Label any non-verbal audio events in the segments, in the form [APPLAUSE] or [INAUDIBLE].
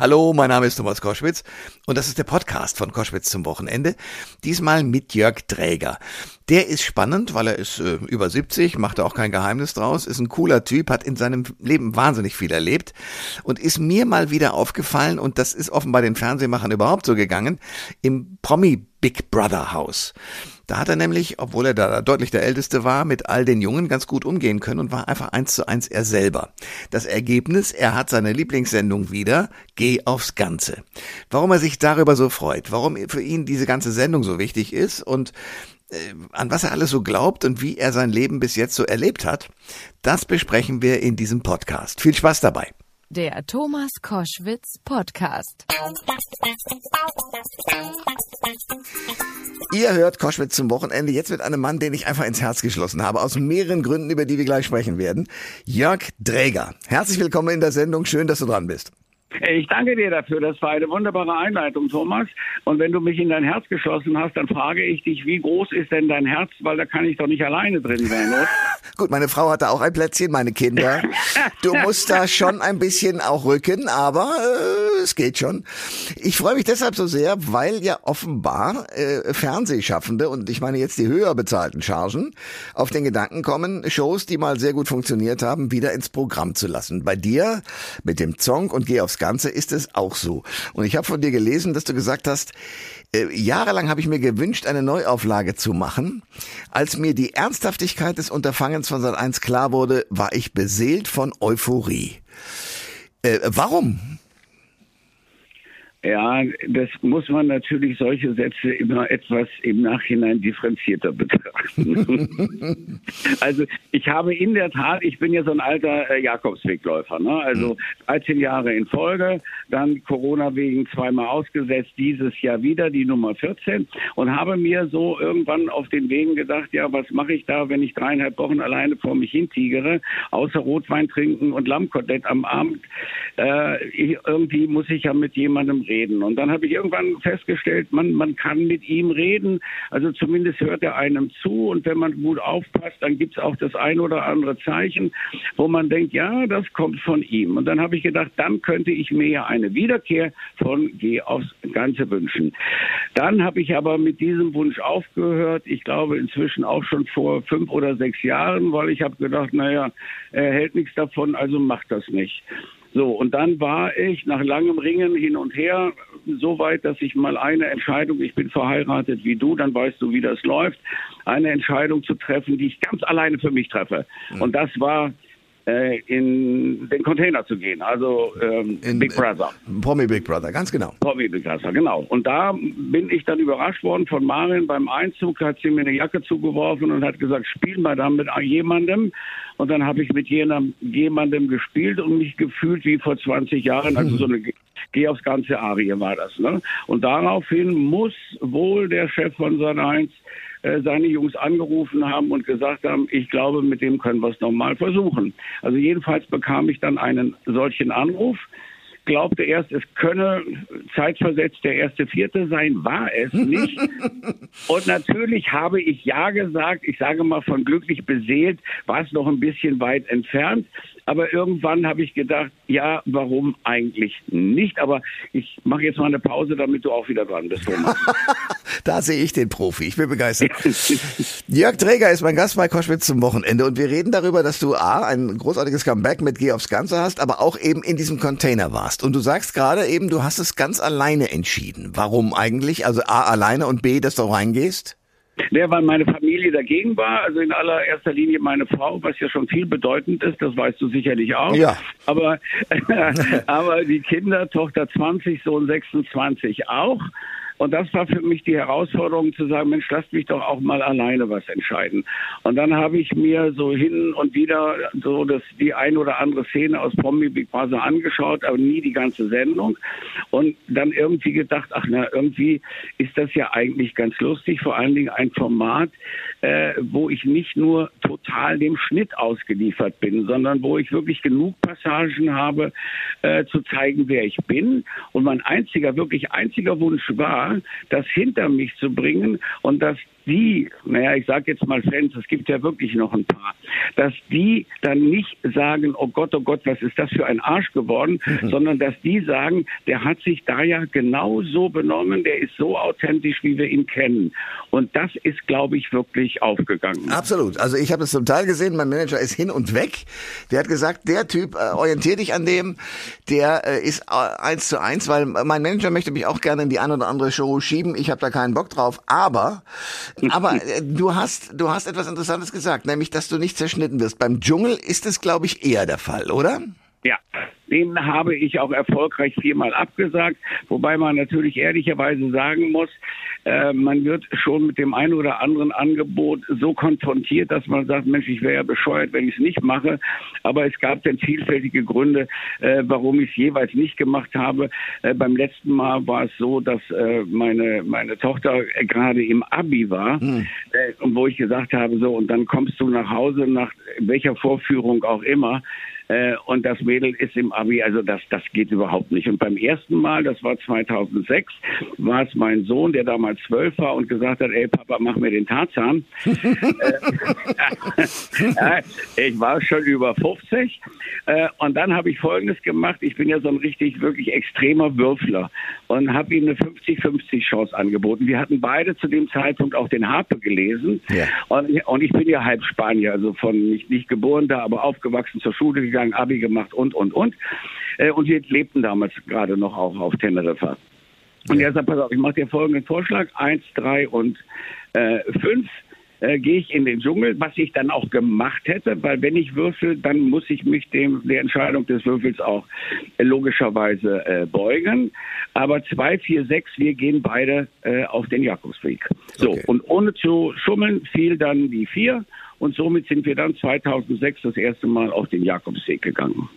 Hallo, mein Name ist Thomas Koschwitz und das ist der Podcast von Koschwitz zum Wochenende. Diesmal mit Jörg Träger. Der ist spannend, weil er ist äh, über 70, macht auch kein Geheimnis draus, ist ein cooler Typ, hat in seinem Leben wahnsinnig viel erlebt und ist mir mal wieder aufgefallen und das ist offenbar den Fernsehmachern überhaupt so gegangen, im Promi Big Brother Haus. Da hat er nämlich, obwohl er da deutlich der Älteste war, mit all den Jungen ganz gut umgehen können und war einfach eins zu eins er selber. Das Ergebnis, er hat seine Lieblingssendung wieder, Geh aufs Ganze. Warum er sich darüber so freut, warum für ihn diese ganze Sendung so wichtig ist und äh, an was er alles so glaubt und wie er sein Leben bis jetzt so erlebt hat, das besprechen wir in diesem Podcast. Viel Spaß dabei. Der Thomas Koschwitz Podcast. Ihr hört Koschwitz zum Wochenende jetzt mit einem Mann, den ich einfach ins Herz geschlossen habe, aus mehreren Gründen, über die wir gleich sprechen werden. Jörg Dräger. Herzlich willkommen in der Sendung. Schön, dass du dran bist. Ich danke dir dafür. Das war eine wunderbare Einleitung, Thomas. Und wenn du mich in dein Herz geschlossen hast, dann frage ich dich, wie groß ist denn dein Herz? Weil da kann ich doch nicht alleine drin sein, oder? [LAUGHS] Gut, meine Frau hatte auch ein Plätzchen, meine Kinder. Du [LAUGHS] musst da schon ein bisschen auch rücken, aber äh, es geht schon. Ich freue mich deshalb so sehr, weil ja offenbar äh, Fernsehschaffende und ich meine jetzt die höher bezahlten Chargen auf den Gedanken kommen, Shows, die mal sehr gut funktioniert haben, wieder ins Programm zu lassen. Bei dir mit dem Zong und Geh aufs Ganze ist es auch so. Und ich habe von dir gelesen, dass du gesagt hast, äh, jahrelang habe ich mir gewünscht, eine Neuauflage zu machen. Als mir die Ernsthaftigkeit des Unterfangens von Sat 1 klar wurde, war ich beseelt von Euphorie. Äh, warum? Ja, das muss man natürlich solche Sätze immer etwas im Nachhinein differenzierter betrachten. [LAUGHS] also ich habe in der Tat, ich bin ja so ein alter äh, Jakobswegläufer, ne? also 13 Jahre in Folge, dann Corona wegen zweimal ausgesetzt, dieses Jahr wieder die Nummer 14 und habe mir so irgendwann auf den Wegen gedacht, ja, was mache ich da, wenn ich dreieinhalb Wochen alleine vor mich hintigere, außer Rotwein trinken und Lammkotelett am Abend. Äh, irgendwie muss ich ja mit jemandem reden. Und dann habe ich irgendwann festgestellt, man, man kann mit ihm reden. Also zumindest hört er einem zu. Und wenn man gut aufpasst, dann gibt es auch das ein oder andere Zeichen, wo man denkt, ja, das kommt von ihm. Und dann habe ich gedacht, dann könnte ich mir ja eine Wiederkehr von Geh aufs Ganze wünschen. Dann habe ich aber mit diesem Wunsch aufgehört. Ich glaube inzwischen auch schon vor fünf oder sechs Jahren, weil ich habe gedacht, naja, er hält nichts davon, also macht das nicht. So, und dann war ich nach langem Ringen hin und her so weit, dass ich mal eine Entscheidung, ich bin verheiratet wie du, dann weißt du, wie das läuft, eine Entscheidung zu treffen, die ich ganz alleine für mich treffe. Mhm. Und das war äh, in den Container zu gehen, also ähm, in, Big Brother. Promi Big Brother, ganz genau. Promi Big Brother, genau. Und da bin ich dann überrascht worden von Marin beim Einzug, hat sie mir eine Jacke zugeworfen und hat gesagt, spiel mal da mit jemandem. Und dann habe ich mit jenem, jemandem gespielt und mich gefühlt wie vor 20 Jahren, also so eine [LAUGHS] Geh aufs ganze Arie war das. Ne? Und daraufhin muss wohl der Chef von Sat 1 äh, seine Jungs angerufen haben und gesagt haben, ich glaube, mit dem können wir es nochmal versuchen. Also jedenfalls bekam ich dann einen solchen Anruf glaubte erst, es könne zeitversetzt der erste Vierte sein, war es nicht. [LAUGHS] Und natürlich habe ich ja gesagt, ich sage mal von glücklich beseelt, war es noch ein bisschen weit entfernt. Aber irgendwann habe ich gedacht, ja, warum eigentlich nicht? Aber ich mache jetzt mal eine Pause, damit du auch wieder dran bist, Thomas. [LAUGHS] da sehe ich den Profi. Ich bin begeistert. [LAUGHS] Jörg Träger ist mein Gast bei Koschwitz zum Wochenende und wir reden darüber, dass du A, ein großartiges Comeback mit Geh aufs Ganze hast, aber auch eben in diesem Container warst. Und du sagst gerade eben, du hast es ganz alleine entschieden. Warum eigentlich? Also A, alleine und B, dass du reingehst? Der, weil meine Familie dagegen war, also in allererster Linie meine Frau, was ja schon viel bedeutend ist, das weißt du sicherlich auch. Ja. Aber, [LAUGHS] aber die Kinder, Tochter 20, Sohn 26 auch. Und das war für mich die Herausforderung zu sagen, Mensch, lasst mich doch auch mal alleine was entscheiden. Und dann habe ich mir so hin und wieder so das, die ein oder andere Szene aus Promi Big Brother angeschaut, aber nie die ganze Sendung. Und dann irgendwie gedacht, ach na, irgendwie ist das ja eigentlich ganz lustig, vor allen Dingen ein Format, äh, wo ich nicht nur total dem Schnitt ausgeliefert bin, sondern wo ich wirklich genug Passagen habe, äh, zu zeigen, wer ich bin. Und mein einziger, wirklich einziger Wunsch war, das hinter mich zu bringen und das die, naja, ich sage jetzt mal Fans, es gibt ja wirklich noch ein paar, dass die dann nicht sagen, oh Gott, oh Gott, was ist das für ein Arsch geworden, mhm. sondern dass die sagen, der hat sich da ja genau so benommen, der ist so authentisch, wie wir ihn kennen. Und das ist, glaube ich, wirklich aufgegangen. Absolut. Also ich habe es zum Teil gesehen, mein Manager ist hin und weg. Der hat gesagt, der Typ, äh, orientier dich an dem, der äh, ist äh, eins zu eins, weil mein Manager möchte mich auch gerne in die eine oder andere Show schieben. Ich habe da keinen Bock drauf. Aber, aber äh, du hast, du hast etwas Interessantes gesagt, nämlich, dass du nicht zerschnitten wirst. Beim Dschungel ist es, glaube ich, eher der Fall, oder? Ja, den habe ich auch erfolgreich viermal abgesagt, wobei man natürlich ehrlicherweise sagen muss, äh, man wird schon mit dem einen oder anderen Angebot so konfrontiert, dass man sagt, Mensch, ich wäre ja bescheuert, wenn ich es nicht mache. Aber es gab dann vielfältige Gründe, äh, warum ich es jeweils nicht gemacht habe. Äh, beim letzten Mal war es so, dass äh, meine, meine Tochter gerade im Abi war, hm. Äh, wo ich gesagt habe, so, und dann kommst du nach Hause nach welcher Vorführung auch immer äh, und das Mädel ist im Abi, also das, das geht überhaupt nicht. Und beim ersten Mal, das war 2006, war es mein Sohn, der damals zwölf war und gesagt hat, ey Papa, mach mir den Tarzan. [LAUGHS] Äh, [LAUGHS] ich war schon über 50 äh, und dann habe ich Folgendes gemacht. Ich bin ja so ein richtig, wirklich extremer Würfler und habe ihm eine 50-50 Chance angeboten. Wir hatten beide zu dem Zeitpunkt auch den Harpe gelesen ja. und, und ich bin ja halb Spanier, also von nicht, nicht geboren da, aber aufgewachsen zur Schule gegangen gegangen, Abi gemacht und, und, und. Äh, und wir lebten damals gerade noch auch auf Teneriffa. Und er sagt, pass auf, ich mache dir folgenden Vorschlag, eins, drei und äh, fünf. Äh, gehe ich in den Dschungel, was ich dann auch gemacht hätte, weil wenn ich würfel, dann muss ich mich dem der Entscheidung des Würfels auch äh, logischerweise äh, beugen. Aber zwei, vier, sechs, wir gehen beide äh, auf den Jakobsweg. So okay. und ohne zu schummeln fiel dann die vier und somit sind wir dann 2006 das erste Mal auf den Jakobsweg gegangen.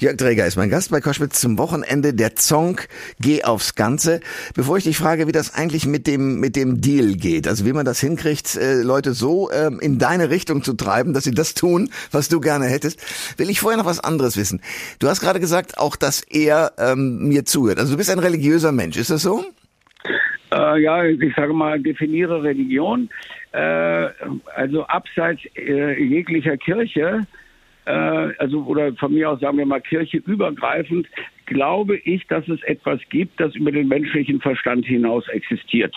Jörg Träger ist mein Gast bei Koschwitz zum Wochenende. Der Song Geh aufs Ganze. Bevor ich dich frage, wie das eigentlich mit dem, mit dem Deal geht, also wie man das hinkriegt, äh, Leute so ähm, in deine Richtung zu treiben, dass sie das tun, was du gerne hättest, will ich vorher noch was anderes wissen. Du hast gerade gesagt, auch, dass er ähm, mir zuhört. Also du bist ein religiöser Mensch, ist das so? Äh, ja, ich sage mal, definiere Religion. Äh, also abseits äh, jeglicher Kirche, äh, also oder von mir aus sagen wir mal kircheübergreifend, glaube ich, dass es etwas gibt, das über den menschlichen Verstand hinaus existiert.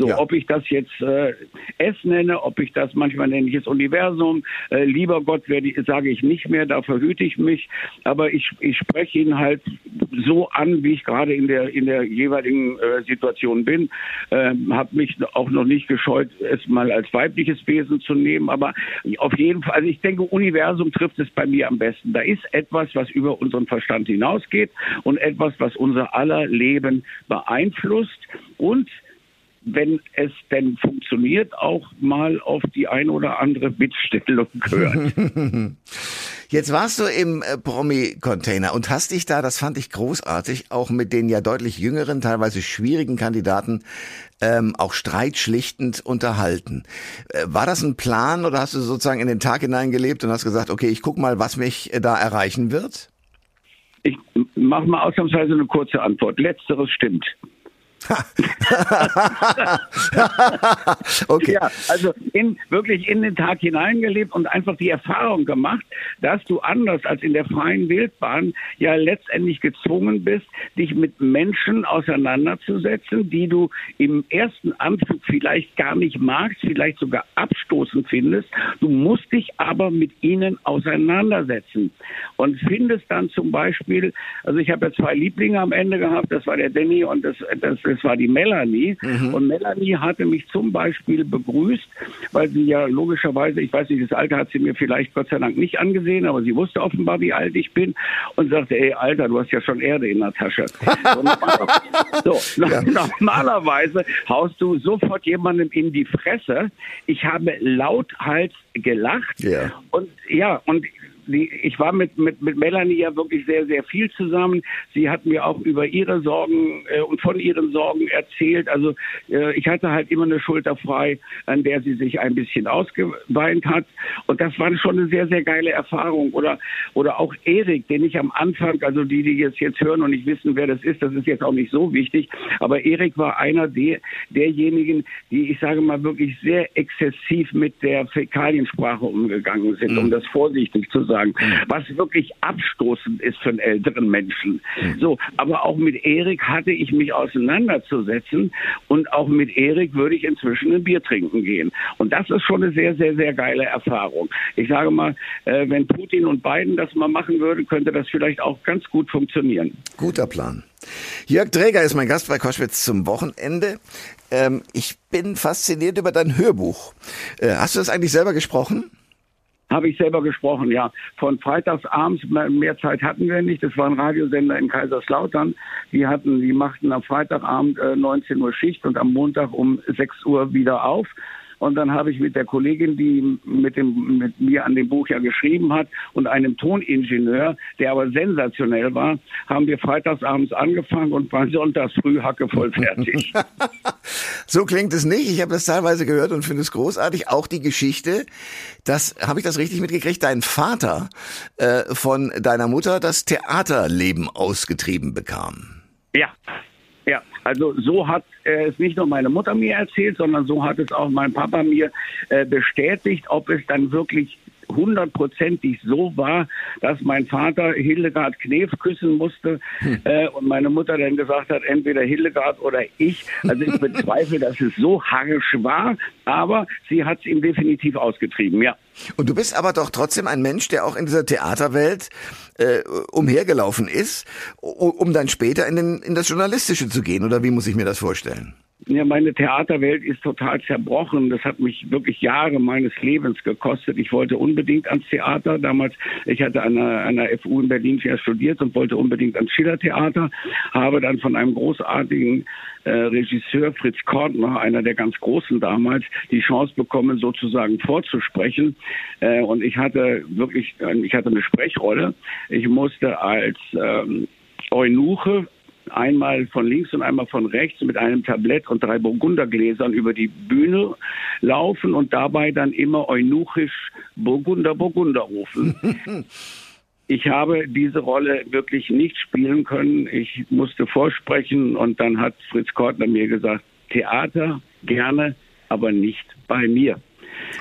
So, ja. ob ich das jetzt äh, S nenne, ob ich das manchmal nenne ich es Universum, äh, lieber Gott werde sage ich nicht mehr, da verhüte ich mich, aber ich, ich spreche ihn halt so an, wie ich gerade in der in der jeweiligen äh, Situation bin, äh, habe mich auch noch nicht gescheut, es mal als weibliches Wesen zu nehmen, aber auf jeden Fall, also ich denke, Universum trifft es bei mir am besten. Da ist etwas, was über unseren Verstand hinausgeht und etwas, was unser aller Leben beeinflusst und wenn es denn funktioniert, auch mal auf die ein oder andere Bittstellung gehört. [LAUGHS] Jetzt warst du im äh, Promi-Container und hast dich da, das fand ich großartig, auch mit den ja deutlich jüngeren, teilweise schwierigen Kandidaten ähm, auch streitschlichtend unterhalten. Äh, war das ein Plan oder hast du sozusagen in den Tag hineingelebt und hast gesagt, okay, ich guck mal, was mich äh, da erreichen wird? Ich mache mal ausnahmsweise eine kurze Antwort. Letzteres stimmt. [LAUGHS] okay. Ja, also in, wirklich in den Tag hineingelebt und einfach die Erfahrung gemacht, dass du anders als in der freien Wildbahn ja letztendlich gezwungen bist, dich mit Menschen auseinanderzusetzen, die du im ersten Anflug vielleicht gar nicht magst, vielleicht sogar abstoßend findest. Du musst dich aber mit ihnen auseinandersetzen und findest dann zum Beispiel, also ich habe ja zwei Lieblinge am Ende gehabt, das war der Danny und das, das das war die Melanie. Mhm. Und Melanie hatte mich zum Beispiel begrüßt, weil sie ja logischerweise, ich weiß nicht, das Alter hat sie mir vielleicht Gott sei Dank nicht angesehen, aber sie wusste offenbar, wie alt ich bin und sagte, ey, Alter, du hast ja schon Erde in der Tasche. [LAUGHS] so, ja. [LAUGHS] normalerweise haust du sofort jemandem in die Fresse. Ich habe lauthals gelacht. Ja. Und ja, und ich war mit, mit, mit Melanie ja wirklich sehr, sehr viel zusammen. Sie hat mir auch über ihre Sorgen äh, und von ihren Sorgen erzählt. Also äh, ich hatte halt immer eine Schulter frei, an der sie sich ein bisschen ausgeweint hat. Und das war schon eine sehr, sehr geile Erfahrung. Oder, oder auch Erik, den ich am Anfang, also die, die jetzt, jetzt hören und nicht wissen, wer das ist, das ist jetzt auch nicht so wichtig. Aber Erik war einer der, derjenigen, die, ich sage mal, wirklich sehr exzessiv mit der Fäkaliensprache umgegangen sind, mhm. um das vorsichtig zu sagen, mhm. was wirklich abstoßend ist für einen älteren Menschen. Mhm. So, aber auch mit Erik hatte ich mich auseinanderzusetzen und auch mit Erik würde ich inzwischen ein Bier trinken gehen. Und das ist schon eine sehr, sehr, sehr geile Erfahrung. Ich sage mal, äh, wenn Putin und Biden das mal machen würden, könnte das vielleicht auch ganz gut funktionieren. Guter Plan. Jörg Träger ist mein Gast bei Koschwitz zum Wochenende. Ähm, ich bin fasziniert über dein Hörbuch. Äh, hast du das eigentlich selber gesprochen? Habe ich selber gesprochen, ja. Von freitagsabends, mehr Zeit hatten wir nicht. Das war ein Radiosender in Kaiserslautern. Die hatten, die machten am Freitagabend äh, 19 Uhr Schicht und am Montag um 6 Uhr wieder auf. Und dann habe ich mit der Kollegin, die mit, dem, mit mir an dem Buch ja geschrieben hat, und einem Toningenieur, der aber sensationell war, haben wir freitagsabends angefangen und waren sonntags früh hackevoll fertig. [LAUGHS] so klingt es nicht. Ich habe das teilweise gehört und finde es großartig. Auch die Geschichte, das habe ich das richtig mitgekriegt, dein Vater äh, von deiner Mutter das Theaterleben ausgetrieben bekam. Ja, ja, also so hat es nicht nur meine Mutter mir erzählt, sondern so hat es auch mein Papa mir äh, bestätigt, ob es dann wirklich hundertprozentig so war, dass mein Vater Hildegard Knef küssen musste hm. äh, und meine Mutter dann gesagt hat, entweder Hildegard oder ich. Also ich bezweifle, dass es so harsch war, aber sie hat es ihm definitiv ausgetrieben, ja. Und du bist aber doch trotzdem ein Mensch, der auch in dieser Theaterwelt äh, umhergelaufen ist, um dann später in, den, in das Journalistische zu gehen. Oder wie muss ich mir das vorstellen? Ja, meine Theaterwelt ist total zerbrochen. Das hat mich wirklich Jahre meines Lebens gekostet. Ich wollte unbedingt ans Theater. Damals, ich hatte an der, an der FU in Berlin studiert und wollte unbedingt ans Schillertheater. Habe dann von einem großartigen äh, Regisseur Fritz Kortner, einer der ganz Großen damals, die Chance bekommen, sozusagen vorzusprechen. Äh, und ich hatte wirklich, ich hatte eine Sprechrolle. Ich musste als ähm, Eunuche einmal von links und einmal von rechts mit einem Tablett und drei Burgundergläsern über die Bühne laufen und dabei dann immer eunuchisch Burgunder, Burgunder rufen. [LAUGHS] ich habe diese Rolle wirklich nicht spielen können. Ich musste vorsprechen und dann hat Fritz Kortner mir gesagt, Theater gerne, aber nicht bei mir.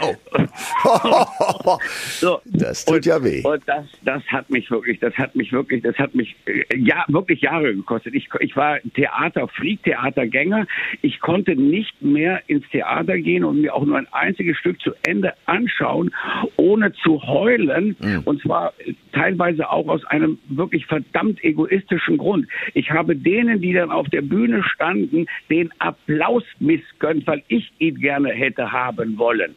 Oh. so. [LAUGHS] Das tut und, ja weh. Und das, das hat mich wirklich, das hat mich wirklich, das hat mich äh, ja wirklich Jahre gekostet. Ich, ich war Theater, Freak-Theatergänger. Ich konnte nicht mehr ins Theater gehen und mir auch nur ein einziges Stück zu Ende anschauen, ohne zu heulen. Mhm. Und zwar teilweise auch aus einem wirklich verdammt egoistischen Grund. Ich habe denen, die dann auf der Bühne standen, den Applaus missgönnt, weil ich ihn gerne hätte haben wollen.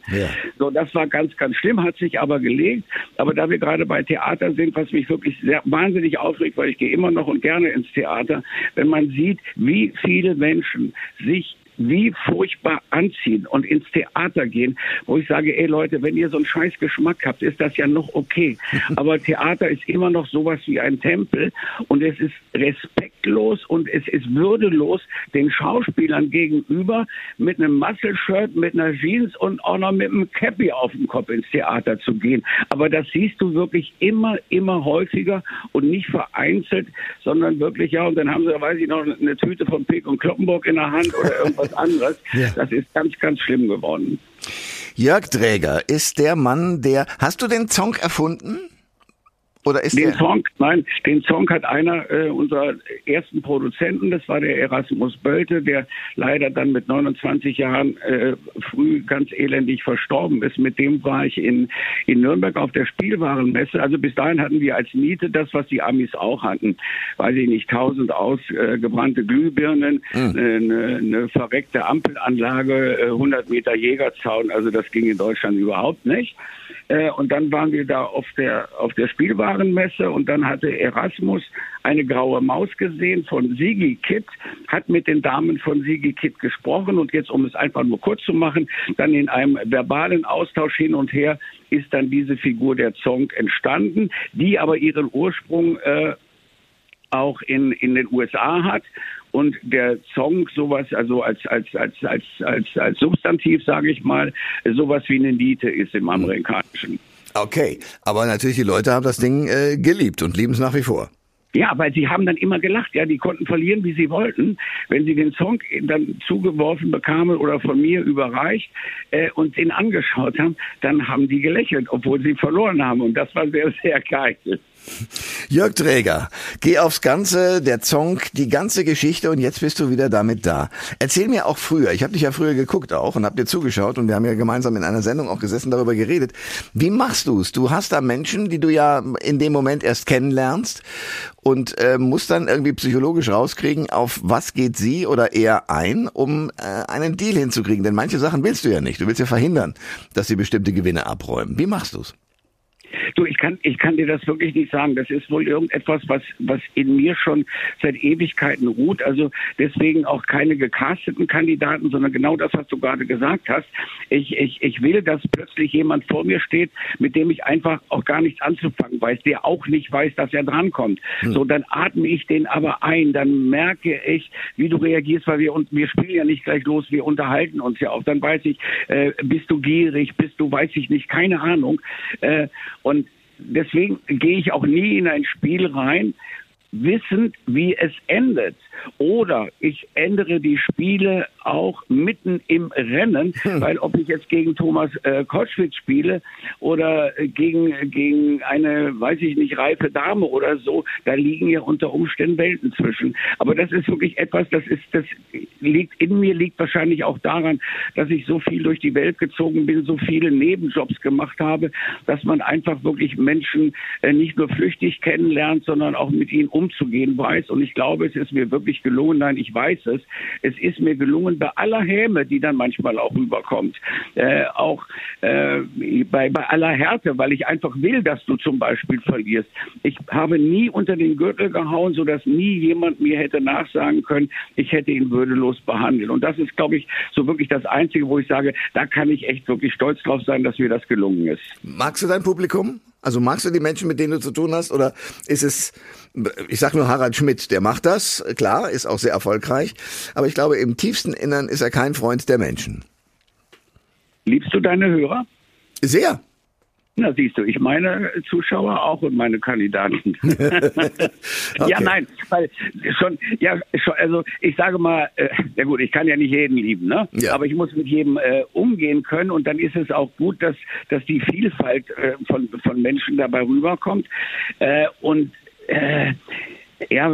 So, das war ganz, ganz schlimm, hat sich aber gelegt. Aber da wir gerade bei Theater sind, was mich wirklich sehr, wahnsinnig aufregt, weil ich gehe immer noch und gerne ins Theater, wenn man sieht, wie viele Menschen sich wie furchtbar anziehen und ins Theater gehen, wo ich sage, ey Leute, wenn ihr so einen scheiß Geschmack habt, ist das ja noch okay. [LAUGHS] Aber Theater ist immer noch sowas wie ein Tempel und es ist respektlos und es ist würdelos den Schauspielern gegenüber mit einem Muscle-Shirt, mit einer Jeans und auch noch mit einem Cappy auf dem Kopf ins Theater zu gehen. Aber das siehst du wirklich immer, immer häufiger und nicht vereinzelt, sondern wirklich, ja, und dann haben sie, weiß ich noch, eine Tüte von Pick und Kloppenburg in der Hand oder irgendwas was anderes. Ja. Das ist ganz, ganz schlimm geworden. Jörg Dräger ist der Mann, der. Hast du den Song erfunden? Oder ist den der Song, nein, den Song hat einer äh, unserer ersten Produzenten, das war der Erasmus Bölte, der leider dann mit 29 Jahren äh, früh ganz elendig verstorben ist. Mit dem war ich in, in Nürnberg auf der Spielwarenmesse. Also bis dahin hatten wir als Miete das, was die Amis auch hatten. Weiß ich nicht, tausend ausgebrannte äh, Glühbirnen, mhm. eine, eine verreckte Ampelanlage, 100 Meter Jägerzaun. Also das ging in Deutschland überhaupt nicht. Äh, und dann waren wir da auf der, auf der Spielwarenmesse Husarenmesse und dann hatte Erasmus eine graue Maus gesehen von Sigi Kitt, hat mit den Damen von Sigi Kitt gesprochen und jetzt, um es einfach nur kurz zu machen, dann in einem verbalen Austausch hin und her ist dann diese Figur der Zong entstanden, die aber ihren Ursprung äh, auch in, in den USA hat und der Song sowas, also als, als, als, als, als, als Substantiv, sage ich mal, sowas wie eine Niete ist im Amerikanischen. Okay, aber natürlich die Leute haben das Ding äh, geliebt und lieben es nach wie vor. Ja, weil sie haben dann immer gelacht. Ja, die konnten verlieren, wie sie wollten. Wenn sie den Song dann zugeworfen bekamen oder von mir überreicht äh, und ihn angeschaut haben, dann haben die gelächelt, obwohl sie verloren haben. Und das war sehr, sehr geil. Jörg Träger, geh aufs Ganze, der Zong, die ganze Geschichte und jetzt bist du wieder damit da. Erzähl mir auch früher, ich habe dich ja früher geguckt auch und hab dir zugeschaut und wir haben ja gemeinsam in einer Sendung auch gesessen, darüber geredet. Wie machst du's? Du hast da Menschen, die du ja in dem Moment erst kennenlernst und äh, musst dann irgendwie psychologisch rauskriegen, auf was geht sie oder er ein, um äh, einen Deal hinzukriegen. Denn manche Sachen willst du ja nicht. Du willst ja verhindern, dass sie bestimmte Gewinne abräumen. Wie machst du's? Du, ich kann, ich kann dir das wirklich nicht sagen. Das ist wohl irgendetwas, was, was in mir schon seit Ewigkeiten ruht. Also deswegen auch keine gecasteten Kandidaten, sondern genau das, was du gerade gesagt hast. Ich, ich, ich will, dass plötzlich jemand vor mir steht, mit dem ich einfach auch gar nichts anzufangen weiß, der auch nicht weiß, dass er drankommt. Hm. So, dann atme ich den aber ein, dann merke ich, wie du reagierst, weil wir, und wir spielen ja nicht gleich los, wir unterhalten uns ja auch. Dann weiß ich, äh, bist du gierig, bist du, weiß ich nicht, keine Ahnung. Äh, und deswegen gehe ich auch nie in ein Spiel rein, wissend, wie es endet. Oder ich ändere die Spiele auch mitten im Rennen, hm. weil ob ich jetzt gegen Thomas äh, Koschwitz spiele oder gegen, gegen eine, weiß ich nicht, reife Dame oder so, da liegen ja unter Umständen Welten zwischen. Aber das ist wirklich etwas, das ist, das liegt in mir, liegt wahrscheinlich auch daran, dass ich so viel durch die Welt gezogen bin, so viele Nebenjobs gemacht habe, dass man einfach wirklich Menschen äh, nicht nur flüchtig kennenlernt, sondern auch mit ihnen umzugehen weiß. Und ich glaube, es ist mir wirklich gelungen, nein, ich weiß es, es ist mir gelungen, bei aller Häme, die dann manchmal auch rüberkommt, äh, auch äh, bei, bei aller Härte, weil ich einfach will, dass du zum Beispiel verlierst. Ich habe nie unter den Gürtel gehauen, sodass nie jemand mir hätte nachsagen können, ich hätte ihn würdelos behandelt. Und das ist, glaube ich, so wirklich das Einzige, wo ich sage, da kann ich echt wirklich stolz drauf sein, dass mir das gelungen ist. Magst du dein Publikum? Also magst du die Menschen, mit denen du zu tun hast, oder ist es, ich sag nur Harald Schmidt, der macht das, klar, ist auch sehr erfolgreich, aber ich glaube, im tiefsten Innern ist er kein Freund der Menschen. Liebst du deine Hörer? Sehr. Na, siehst du, ich meine Zuschauer auch und meine Kandidaten. [LAUGHS] [LAUGHS] okay. Ja, nein, weil schon, ja, schon, also ich sage mal, äh, ja gut, ich kann ja nicht jeden lieben, ne? Ja. Aber ich muss mit jedem äh, umgehen können und dann ist es auch gut, dass, dass die Vielfalt äh, von, von Menschen dabei rüberkommt. Äh, und äh, ja,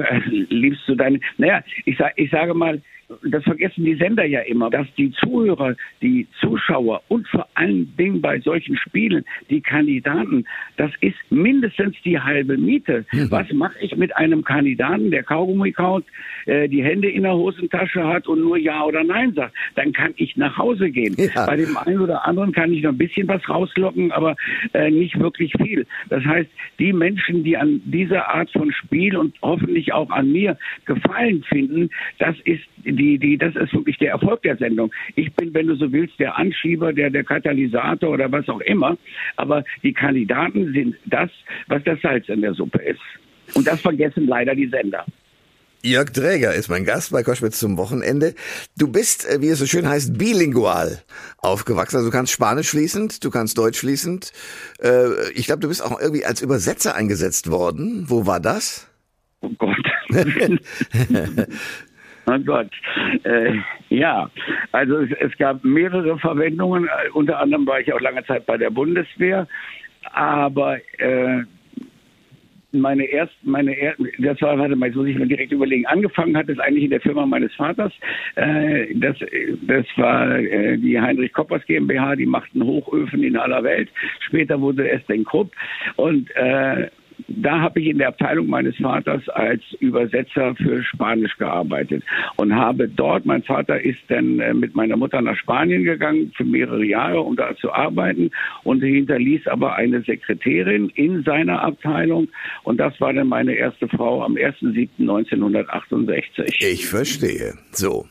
liebst du deine, naja, ich, sag, ich sage mal, das vergessen die Sender ja immer, dass die Zuhörer, die Zuschauer und vor allen Dingen bei solchen Spielen die Kandidaten, das ist mindestens die halbe Miete. Mhm. Was mache ich mit einem Kandidaten, der Kaugummi kaut, äh, die Hände in der Hosentasche hat und nur Ja oder Nein sagt? Dann kann ich nach Hause gehen. Ja. Bei dem einen oder anderen kann ich noch ein bisschen was rauslocken, aber äh, nicht wirklich viel. Das heißt, die Menschen, die an dieser Art von Spiel und hoffentlich auch an mir Gefallen finden, das ist die, die, das ist wirklich der Erfolg der Sendung. Ich bin, wenn du so willst, der Anschieber, der, der Katalysator oder was auch immer. Aber die Kandidaten sind das, was das Salz in der Suppe ist. Und das vergessen leider die Sender. Jörg Träger ist mein Gast bei Koschwitz zum Wochenende. Du bist, äh, wie es so schön heißt, bilingual aufgewachsen. Also du kannst Spanisch fließend, du kannst Deutsch fließend. Äh, ich glaube, du bist auch irgendwie als Übersetzer eingesetzt worden. Wo war das? Oh Gott. [LAUGHS] [LAUGHS] Oh Gott. Äh, ja, also es, es, gab mehrere Verwendungen. Unter anderem war ich auch lange Zeit bei der Bundeswehr. Aber äh, meine erst, meine er, das war, warte mal, jetzt muss ich mir direkt überlegen. Angefangen hat es eigentlich in der Firma meines Vaters. Äh, das, das war äh, die Heinrich Koppers GmbH, die machten Hochöfen in aller Welt. Später wurde es den Krupp und äh, da habe ich in der Abteilung meines Vaters als Übersetzer für Spanisch gearbeitet und habe dort, mein Vater ist dann äh, mit meiner Mutter nach Spanien gegangen für mehrere Jahre, um da zu arbeiten und hinterließ aber eine Sekretärin in seiner Abteilung und das war dann meine erste Frau am 1.7.1968. Ich verstehe. So.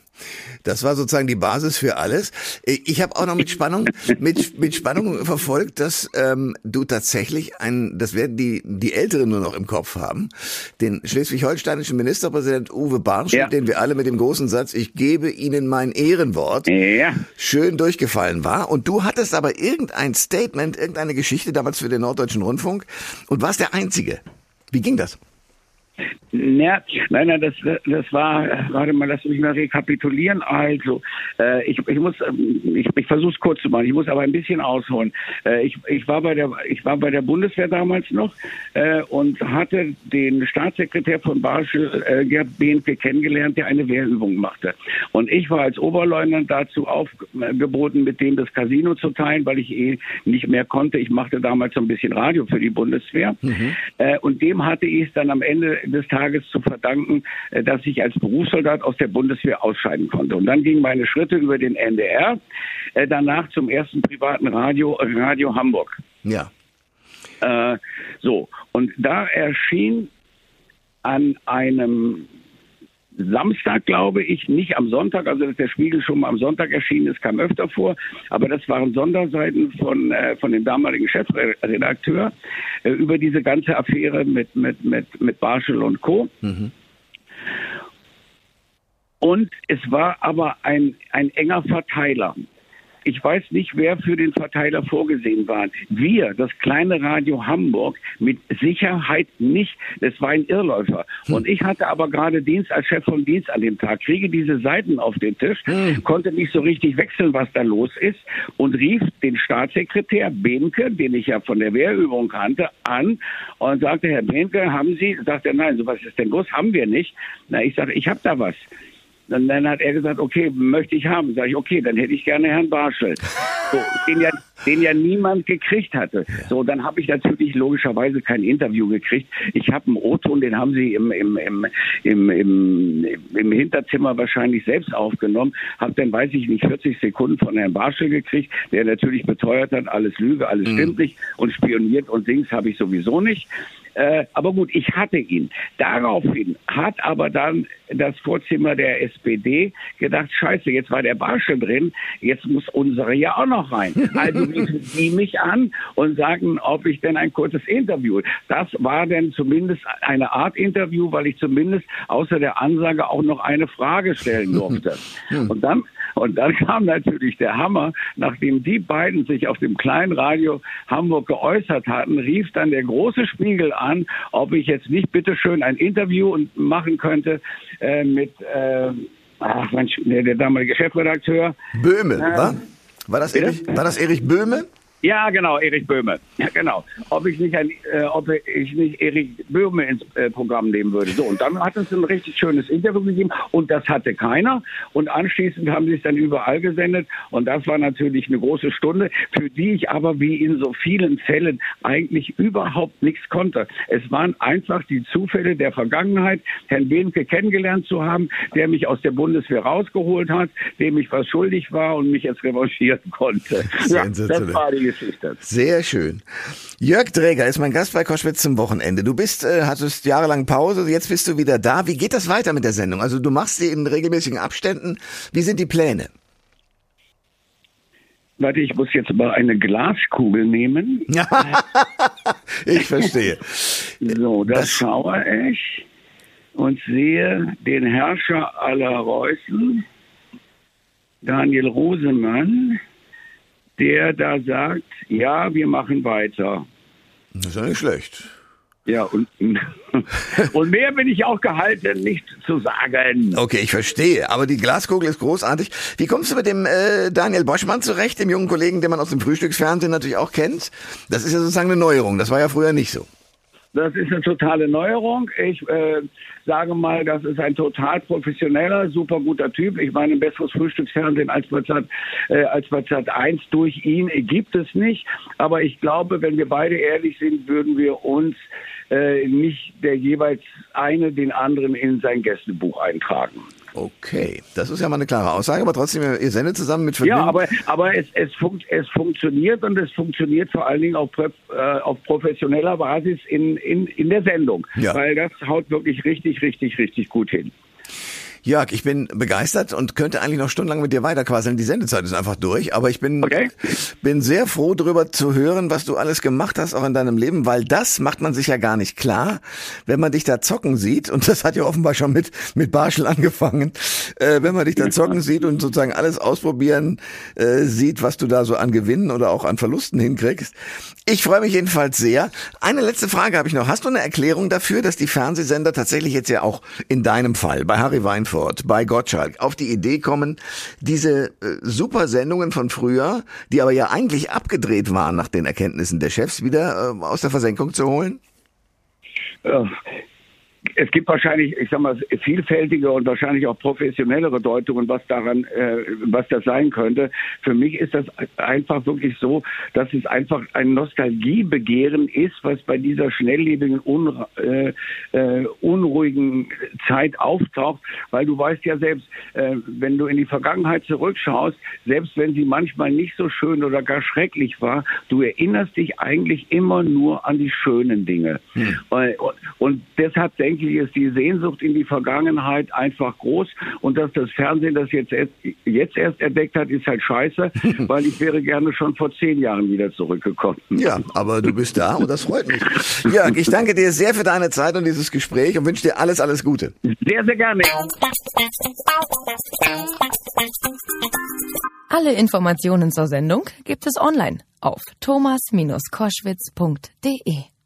Das war sozusagen die Basis für alles. Ich habe auch noch mit Spannung, [LAUGHS] mit, mit Spannung verfolgt, dass ähm, du tatsächlich ein, das werden die, die Älteren nur noch im Kopf haben, den schleswig-holsteinischen Ministerpräsident Uwe Barschel, ja. den wir alle mit dem großen Satz, ich gebe Ihnen mein Ehrenwort, ja. schön durchgefallen war. Und du hattest aber irgendein Statement, irgendeine Geschichte damals für den Norddeutschen Rundfunk und warst der Einzige. Wie ging das? Ja, nein, nein, das, das war, warte mal, lass mich mal rekapitulieren. Also, äh, ich, ich muss, ähm, ich, ich versuche es kurz zu machen, ich muss aber ein bisschen ausholen. Äh, ich, ich, war bei der, ich war bei der Bundeswehr damals noch äh, und hatte den Staatssekretär von Barschel, äh, Gerd Behnke, kennengelernt, der eine Wehrübung machte. Und ich war als Oberleutnant dazu aufgeboten, mit dem das Casino zu teilen, weil ich eh nicht mehr konnte. Ich machte damals so ein bisschen Radio für die Bundeswehr. Mhm. Äh, und dem hatte ich es dann am Ende des Tages zu verdanken, äh, dass ich als Berufssoldat aus der Bundeswehr ausscheiden konnte. Und dann gingen meine Schritte über den NDR, äh, danach zum ersten privaten Radio, Radio Hamburg. Ja. Äh, so, und da erschien an einem Samstag, glaube ich, nicht am Sonntag, also dass der Spiegel schon mal am Sonntag erschienen ist, kam öfter vor, aber das waren Sonderseiten von, äh, von dem damaligen Chefredakteur äh, über diese ganze Affäre mit, mit, mit, mit Barschel und Co. Mhm. Und es war aber ein, ein enger Verteiler. Ich weiß nicht, wer für den Verteiler vorgesehen war. Wir, das kleine Radio Hamburg, mit Sicherheit nicht. Das war ein Irrläufer. Hm. Und ich hatte aber gerade Dienst als Chef vom Dienst an dem Tag, kriege diese Seiten auf den Tisch, hm. konnte nicht so richtig wechseln, was da los ist und rief den Staatssekretär Behnke, den ich ja von der Wehrübung kannte, an und sagte, Herr Behnke, haben Sie, sagt er, nein, sowas ist denn groß, haben wir nicht. Na, ich sage, ich habe da was. Und dann hat er gesagt, okay, möchte ich haben. Sag ich, okay, dann hätte ich gerne Herrn Barschel. [LAUGHS] So, den ja, den ja niemand gekriegt hatte. So, dann habe ich natürlich logischerweise kein Interview gekriegt. Ich habe einen O-Ton, den haben sie im, im, im, im, im, im Hinterzimmer wahrscheinlich selbst aufgenommen. Habe dann, weiß ich nicht, 40 Sekunden von Herrn Barschel gekriegt, der natürlich beteuert hat, alles Lüge, alles mhm. stimmt nicht und spioniert und Dings habe ich sowieso nicht. Äh, aber gut, ich hatte ihn. Daraufhin hat aber dann das Vorzimmer der SPD gedacht, scheiße, jetzt war der Barsche drin, jetzt muss unsere ja auch noch rein. [LAUGHS] Also riefen die mich an und sagen, ob ich denn ein kurzes Interview. Das war denn zumindest eine Art Interview, weil ich zumindest außer der Ansage auch noch eine Frage stellen durfte. [LAUGHS] Hm. Und dann und dann [LAUGHS] kam natürlich der Hammer, nachdem die beiden sich auf dem kleinen Radio Hamburg geäußert hatten, rief dann der große Spiegel an, ob ich jetzt nicht bitteschön ein Interview machen könnte äh, mit äh, ach, Mensch, der, der damalige Chefredakteur. Böhme, äh, war? War das, Erich, war das Erich Böhme? Ja, genau, Erich Böhme. Ja, genau. Ob ich nicht, ein, äh, ob ich nicht Erich Böhme ins äh, Programm nehmen würde. So, und dann hat es ein richtig schönes Interview gegeben und das hatte keiner. Und anschließend haben sie es dann überall gesendet und das war natürlich eine große Stunde, für die ich aber wie in so vielen Fällen eigentlich überhaupt nichts konnte. Es waren einfach die Zufälle der Vergangenheit, Herrn Behnke kennengelernt zu haben, der mich aus der Bundeswehr rausgeholt hat, dem ich was schuldig war und mich jetzt revanchieren konnte. Ja, das war die Geschichte. Sehr schön. Jörg Dräger ist mein Gast bei Koschwitz zum Wochenende. Du bist, äh, hattest jahrelang Pause, jetzt bist du wieder da. Wie geht das weiter mit der Sendung? Also du machst sie in regelmäßigen Abständen. Wie sind die Pläne? Warte, ich muss jetzt mal eine Glaskugel nehmen. [LAUGHS] ich verstehe. So, das, das schaue ich und sehe den Herrscher aller Reußen, Daniel Rosemann, der da sagt, ja, wir machen weiter. Das ist ja nicht schlecht. Ja, und, [LAUGHS] und mehr bin ich auch gehalten, nicht zu sagen. Okay, ich verstehe. Aber die Glaskugel ist großartig. Wie kommst du mit dem äh, Daniel Boschmann zurecht, dem jungen Kollegen, den man aus dem Frühstücksfernsehen natürlich auch kennt? Das ist ja sozusagen eine Neuerung. Das war ja früher nicht so. Das ist eine totale Neuerung. Ich äh, sage mal, das ist ein total professioneller, super guter Typ. Ich meine, ein besseres Frühstücksfernsehen als bei Zart, äh, als bei Zart 1 durch ihn gibt es nicht. Aber ich glaube, wenn wir beide ehrlich sind, würden wir uns äh, nicht der jeweils eine den anderen in sein Gästebuch eintragen. Okay, das ist ja mal eine klare Aussage, aber trotzdem, ihr sendet zusammen mit Vergnügen. Ja, aber, aber es, es, funkt, es funktioniert und es funktioniert vor allen Dingen auf, äh, auf professioneller Basis in, in, in der Sendung, ja. weil das haut wirklich richtig, richtig, richtig gut hin. Jörg, ich bin begeistert und könnte eigentlich noch stundenlang mit dir weiterquasseln. Die Sendezeit ist einfach durch, aber ich bin, okay. bin sehr froh darüber zu hören, was du alles gemacht hast, auch in deinem Leben, weil das macht man sich ja gar nicht klar, wenn man dich da zocken sieht. Und das hat ja offenbar schon mit, mit Barschel angefangen. Äh, wenn man dich da zocken sieht und sozusagen alles ausprobieren äh, sieht, was du da so an Gewinnen oder auch an Verlusten hinkriegst. Ich freue mich jedenfalls sehr. Eine letzte Frage habe ich noch. Hast du eine Erklärung dafür, dass die Fernsehsender tatsächlich jetzt ja auch in deinem Fall bei Harry Wein Frankfurt bei Gottschalk auf die Idee kommen, diese äh, super Sendungen von früher, die aber ja eigentlich abgedreht waren nach den Erkenntnissen der Chefs, wieder äh, aus der Versenkung zu holen? Ja, es gibt wahrscheinlich, ich sag mal, vielfältige und wahrscheinlich auch professionellere Deutungen, was daran, äh, was das sein könnte. Für mich ist das einfach wirklich so, dass es einfach ein Nostalgiebegehren ist, was bei dieser schnelllebigen, un, äh, äh, unruhigen Zeit auftaucht, weil du weißt ja selbst, äh, wenn du in die Vergangenheit zurückschaust, selbst wenn sie manchmal nicht so schön oder gar schrecklich war, du erinnerst dich eigentlich immer nur an die schönen Dinge. Hm. Und, und deshalb denke denke ich, ist die Sehnsucht in die Vergangenheit einfach groß. Und dass das Fernsehen das jetzt, jetzt erst entdeckt hat, ist halt scheiße, [LAUGHS] weil ich wäre gerne schon vor zehn Jahren wieder zurückgekommen. Ja, aber du bist da und das freut mich. Jörg, ich danke dir sehr für deine Zeit und dieses Gespräch und wünsche dir alles, alles Gute. Sehr, sehr gerne. Alle Informationen zur Sendung gibt es online auf thomas-koschwitz.de.